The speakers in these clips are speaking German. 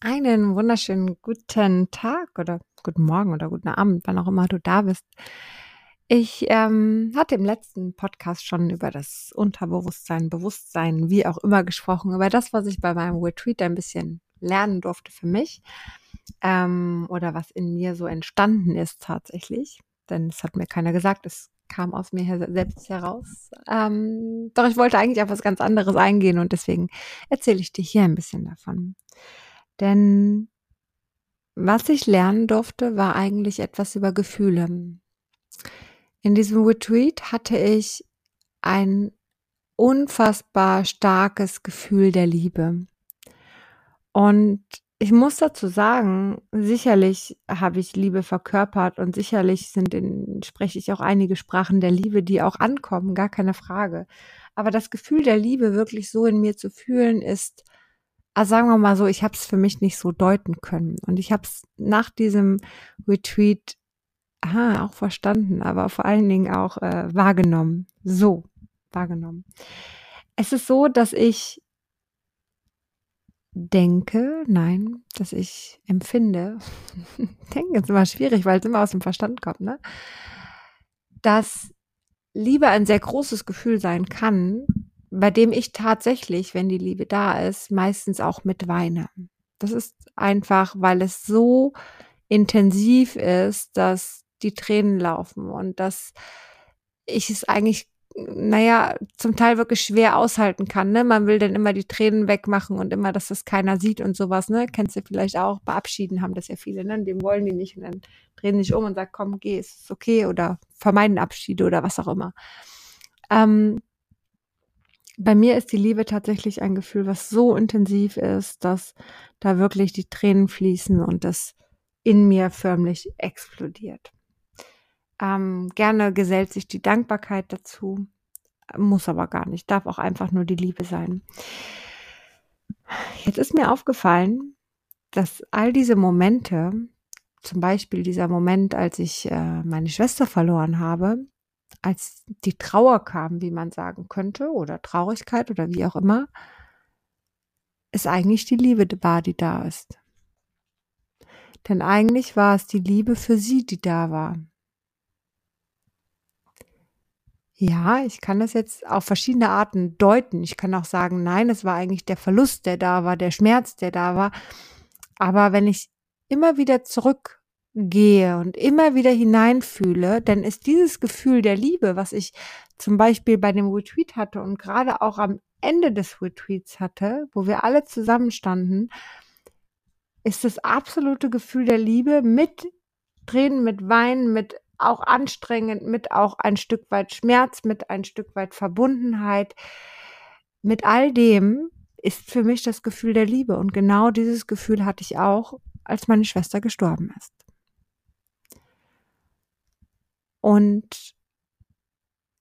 Einen wunderschönen guten Tag oder guten Morgen oder guten Abend, wann auch immer du da bist. Ich ähm, hatte im letzten Podcast schon über das Unterbewusstsein, Bewusstsein, wie auch immer gesprochen, über das, was ich bei meinem Retreat ein bisschen lernen durfte für mich ähm, oder was in mir so entstanden ist tatsächlich. Denn es hat mir keiner gesagt, es kam aus mir selbst heraus. Ähm, doch ich wollte eigentlich auf was ganz anderes eingehen und deswegen erzähle ich dir hier ein bisschen davon. Denn was ich lernen durfte, war eigentlich etwas über Gefühle. In diesem Retreat hatte ich ein unfassbar starkes Gefühl der Liebe. Und ich muss dazu sagen, sicherlich habe ich Liebe verkörpert und sicherlich sind in, spreche ich auch einige Sprachen der Liebe, die auch ankommen, gar keine Frage. Aber das Gefühl der Liebe wirklich so in mir zu fühlen, ist also sagen wir mal so, ich habe es für mich nicht so deuten können. Und ich habe es nach diesem Retreat aha, auch verstanden, aber vor allen Dingen auch äh, wahrgenommen. So, wahrgenommen. Es ist so, dass ich denke, nein, dass ich empfinde, denken ist immer schwierig, weil es immer aus dem Verstand kommt, ne? Dass Liebe ein sehr großes Gefühl sein kann, bei dem ich tatsächlich, wenn die Liebe da ist, meistens auch mit weine. Das ist einfach, weil es so intensiv ist, dass die Tränen laufen und dass ich es eigentlich, naja, zum Teil wirklich schwer aushalten kann. Ne? Man will dann immer die Tränen wegmachen und immer, dass das keiner sieht und sowas. Ne? Kennst du vielleicht auch? Beabschieden haben das ja viele. Ne? Dem wollen die nicht und dann drehen sich um und sagen, komm, geh, ist okay oder vermeiden Abschiede oder was auch immer. Ähm, bei mir ist die Liebe tatsächlich ein Gefühl, was so intensiv ist, dass da wirklich die Tränen fließen und das in mir förmlich explodiert. Ähm, gerne gesellt sich die Dankbarkeit dazu, muss aber gar nicht, darf auch einfach nur die Liebe sein. Jetzt ist mir aufgefallen, dass all diese Momente, zum Beispiel dieser Moment, als ich äh, meine Schwester verloren habe, als die Trauer kam, wie man sagen könnte, oder Traurigkeit oder wie auch immer, es eigentlich die Liebe war, die da ist. Denn eigentlich war es die Liebe für sie, die da war. Ja, ich kann das jetzt auf verschiedene Arten deuten. Ich kann auch sagen, nein, es war eigentlich der Verlust, der da war, der Schmerz, der da war. Aber wenn ich immer wieder zurück gehe und immer wieder hineinfühle, dann ist dieses Gefühl der Liebe, was ich zum Beispiel bei dem Retreat hatte und gerade auch am Ende des Retreats hatte, wo wir alle zusammenstanden, ist das absolute Gefühl der Liebe mit Tränen, mit Weinen, mit auch anstrengend, mit auch ein Stück weit Schmerz, mit ein Stück weit Verbundenheit. Mit all dem ist für mich das Gefühl der Liebe. Und genau dieses Gefühl hatte ich auch, als meine Schwester gestorben ist. Und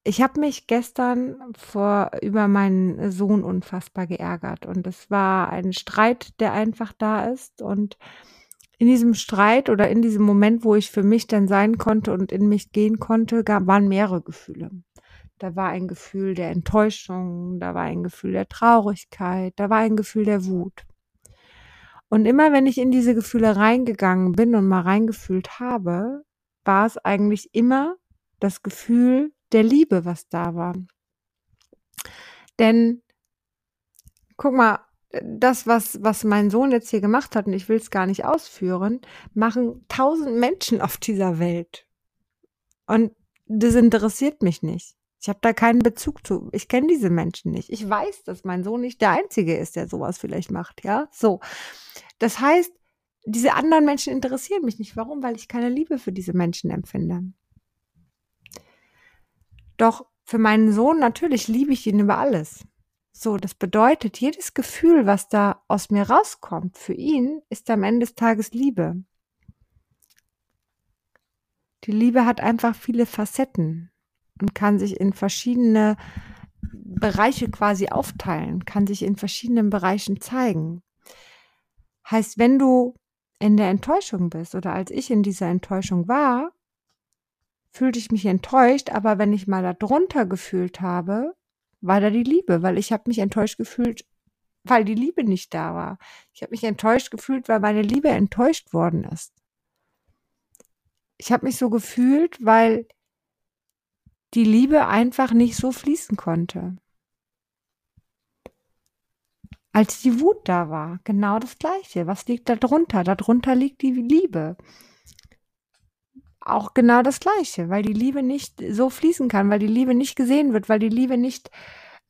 ich habe mich gestern vor über meinen Sohn unfassbar geärgert und es war ein Streit, der einfach da ist und in diesem Streit oder in diesem Moment, wo ich für mich dann sein konnte und in mich gehen konnte, gab, waren mehrere Gefühle. Da war ein Gefühl der Enttäuschung, da war ein Gefühl der Traurigkeit, da war ein Gefühl der Wut. Und immer wenn ich in diese Gefühle reingegangen bin und mal reingefühlt habe, war es eigentlich immer das Gefühl der Liebe, was da war. Denn guck mal, das, was, was mein Sohn jetzt hier gemacht hat, und ich will es gar nicht ausführen, machen tausend Menschen auf dieser Welt. Und das interessiert mich nicht. Ich habe da keinen Bezug zu. Ich kenne diese Menschen nicht. Ich weiß, dass mein Sohn nicht der Einzige ist, der sowas vielleicht macht. Ja, so. Das heißt, diese anderen Menschen interessieren mich nicht. Warum? Weil ich keine Liebe für diese Menschen empfinde. Doch für meinen Sohn natürlich liebe ich ihn über alles. So, das bedeutet, jedes Gefühl, was da aus mir rauskommt, für ihn ist am Ende des Tages Liebe. Die Liebe hat einfach viele Facetten und kann sich in verschiedene Bereiche quasi aufteilen, kann sich in verschiedenen Bereichen zeigen. Heißt, wenn du in der Enttäuschung bist oder als ich in dieser Enttäuschung war, fühlte ich mich enttäuscht, aber wenn ich mal darunter gefühlt habe, war da die Liebe, weil ich habe mich enttäuscht gefühlt weil die Liebe nicht da war. Ich habe mich enttäuscht gefühlt, weil meine Liebe enttäuscht worden ist. Ich habe mich so gefühlt, weil die Liebe einfach nicht so fließen konnte. Als die Wut da war, genau das Gleiche. Was liegt da drunter? Darunter liegt die Liebe. Auch genau das Gleiche, weil die Liebe nicht so fließen kann, weil die Liebe nicht gesehen wird, weil die Liebe nicht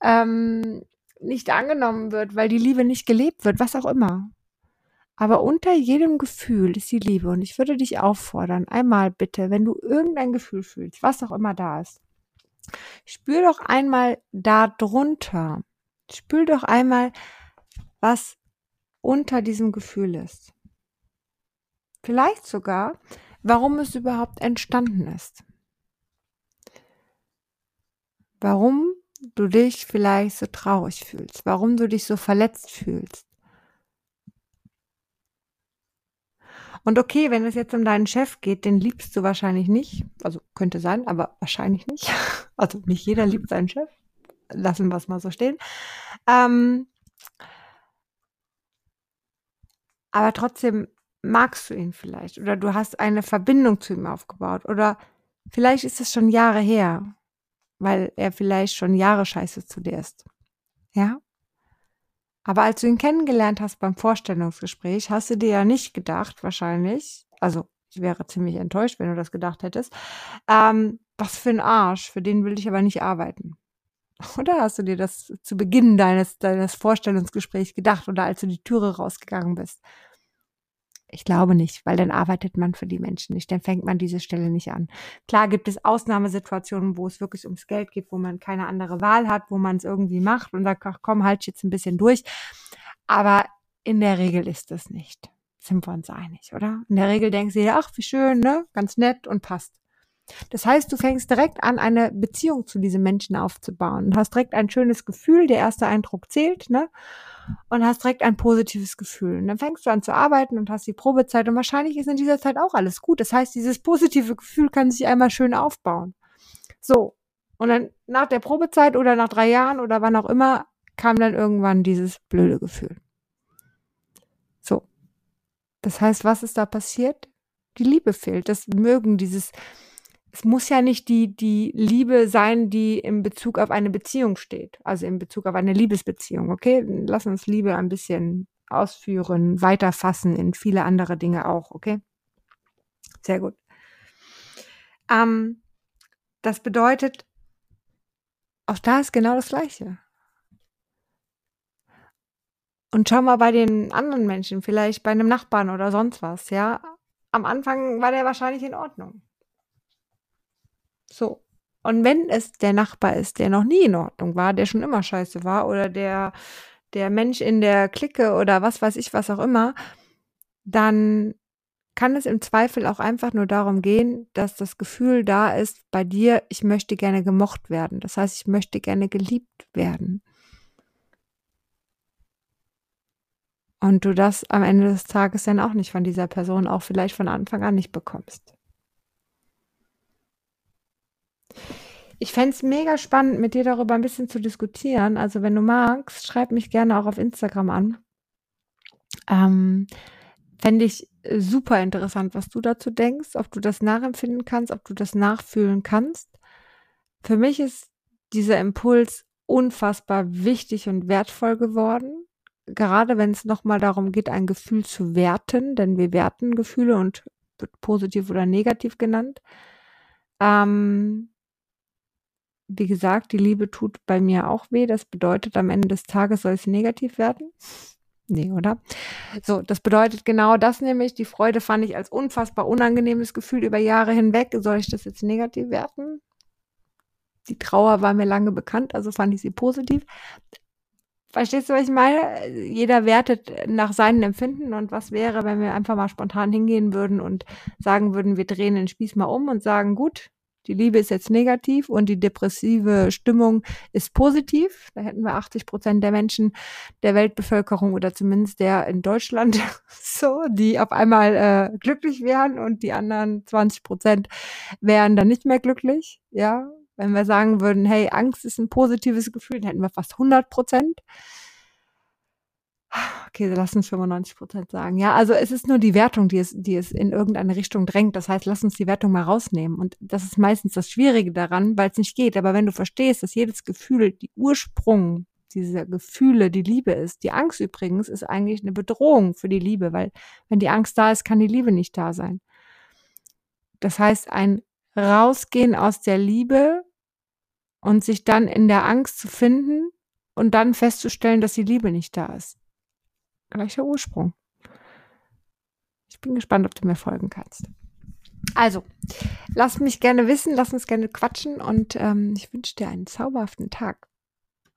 ähm, nicht angenommen wird, weil die Liebe nicht gelebt wird, was auch immer. Aber unter jedem Gefühl ist die Liebe. Und ich würde dich auffordern, einmal bitte, wenn du irgendein Gefühl fühlst, was auch immer da ist, spür doch einmal da drunter. Spür doch einmal, was unter diesem Gefühl ist. Vielleicht sogar, warum es überhaupt entstanden ist. Warum du dich vielleicht so traurig fühlst, warum du dich so verletzt fühlst. Und okay, wenn es jetzt um deinen Chef geht, den liebst du wahrscheinlich nicht. Also könnte sein, aber wahrscheinlich nicht. Also nicht jeder liebt seinen Chef. Lassen wir es mal so stehen. Ähm, aber trotzdem magst du ihn vielleicht oder du hast eine Verbindung zu ihm aufgebaut oder vielleicht ist es schon Jahre her weil er vielleicht schon Jahre scheiße zu dir ist. Ja? Aber als du ihn kennengelernt hast beim Vorstellungsgespräch, hast du dir ja nicht gedacht, wahrscheinlich, also ich wäre ziemlich enttäuscht, wenn du das gedacht hättest, ähm, was für ein Arsch, für den will ich aber nicht arbeiten. Oder hast du dir das zu Beginn deines, deines Vorstellungsgesprächs gedacht oder als du die Türe rausgegangen bist? Ich glaube nicht, weil dann arbeitet man für die Menschen nicht, dann fängt man diese Stelle nicht an. Klar gibt es Ausnahmesituationen, wo es wirklich ums Geld geht, wo man keine andere Wahl hat, wo man es irgendwie macht und sagt, ach komm, halt jetzt ein bisschen durch. Aber in der Regel ist das nicht. Sind wir uns einig, oder? In der Regel du dir, ach, wie schön, ne? Ganz nett und passt. Das heißt, du fängst direkt an, eine Beziehung zu diesem Menschen aufzubauen und hast direkt ein schönes Gefühl. Der erste Eindruck zählt, ne? und hast direkt ein positives Gefühl. Und dann fängst du an zu arbeiten und hast die Probezeit und wahrscheinlich ist in dieser Zeit auch alles gut. Das heißt, dieses positive Gefühl kann sich einmal schön aufbauen. So. Und dann nach der Probezeit oder nach drei Jahren oder wann auch immer kam dann irgendwann dieses blöde Gefühl. So. Das heißt, was ist da passiert? Die Liebe fehlt. Das Mögen, dieses, es muss ja nicht die, die Liebe sein, die in Bezug auf eine Beziehung steht, also in Bezug auf eine Liebesbeziehung, okay? Lass uns Liebe ein bisschen ausführen, weiterfassen in viele andere Dinge auch, okay? Sehr gut. Ähm, das bedeutet, auch da ist genau das Gleiche. Und schau mal bei den anderen Menschen, vielleicht bei einem Nachbarn oder sonst was, ja. Am Anfang war der wahrscheinlich in Ordnung. So. Und wenn es der Nachbar ist, der noch nie in Ordnung war, der schon immer scheiße war oder der, der Mensch in der Clique oder was weiß ich, was auch immer, dann kann es im Zweifel auch einfach nur darum gehen, dass das Gefühl da ist bei dir, ich möchte gerne gemocht werden. Das heißt, ich möchte gerne geliebt werden. Und du das am Ende des Tages dann auch nicht von dieser Person, auch vielleicht von Anfang an nicht bekommst. Ich fände es mega spannend, mit dir darüber ein bisschen zu diskutieren. Also wenn du magst, schreib mich gerne auch auf Instagram an. Ähm, Fände ich super interessant, was du dazu denkst, ob du das nachempfinden kannst, ob du das nachfühlen kannst. Für mich ist dieser Impuls unfassbar wichtig und wertvoll geworden. Gerade wenn es nochmal darum geht, ein Gefühl zu werten, denn wir werten Gefühle und wird positiv oder negativ genannt. Ähm, wie gesagt, die Liebe tut bei mir auch weh. Das bedeutet, am Ende des Tages soll es negativ werden. Nee, oder? So, das bedeutet genau das nämlich. Die Freude fand ich als unfassbar unangenehmes Gefühl über Jahre hinweg. Soll ich das jetzt negativ werten? Die Trauer war mir lange bekannt, also fand ich sie positiv. Verstehst du, was ich meine? Jeder wertet nach seinen Empfinden und was wäre, wenn wir einfach mal spontan hingehen würden und sagen würden, wir drehen den Spieß mal um und sagen, gut, die Liebe ist jetzt negativ und die depressive Stimmung ist positiv. Da hätten wir 80 Prozent der Menschen der Weltbevölkerung oder zumindest der in Deutschland so, die auf einmal äh, glücklich wären und die anderen 20 Prozent wären dann nicht mehr glücklich. Ja, wenn wir sagen würden, hey, Angst ist ein positives Gefühl, dann hätten wir fast 100 Prozent. Okay, lass uns 95 Prozent sagen. Ja, also es ist nur die Wertung, die es, die es in irgendeine Richtung drängt. Das heißt, lass uns die Wertung mal rausnehmen. Und das ist meistens das Schwierige daran, weil es nicht geht. Aber wenn du verstehst, dass jedes Gefühl die Ursprung dieser Gefühle die Liebe ist. Die Angst übrigens ist eigentlich eine Bedrohung für die Liebe, weil wenn die Angst da ist, kann die Liebe nicht da sein. Das heißt, ein Rausgehen aus der Liebe und sich dann in der Angst zu finden und dann festzustellen, dass die Liebe nicht da ist. Gleicher Ursprung. Ich bin gespannt, ob du mir folgen kannst. Also, lass mich gerne wissen, lass uns gerne quatschen und ähm, ich wünsche dir einen zauberhaften Tag.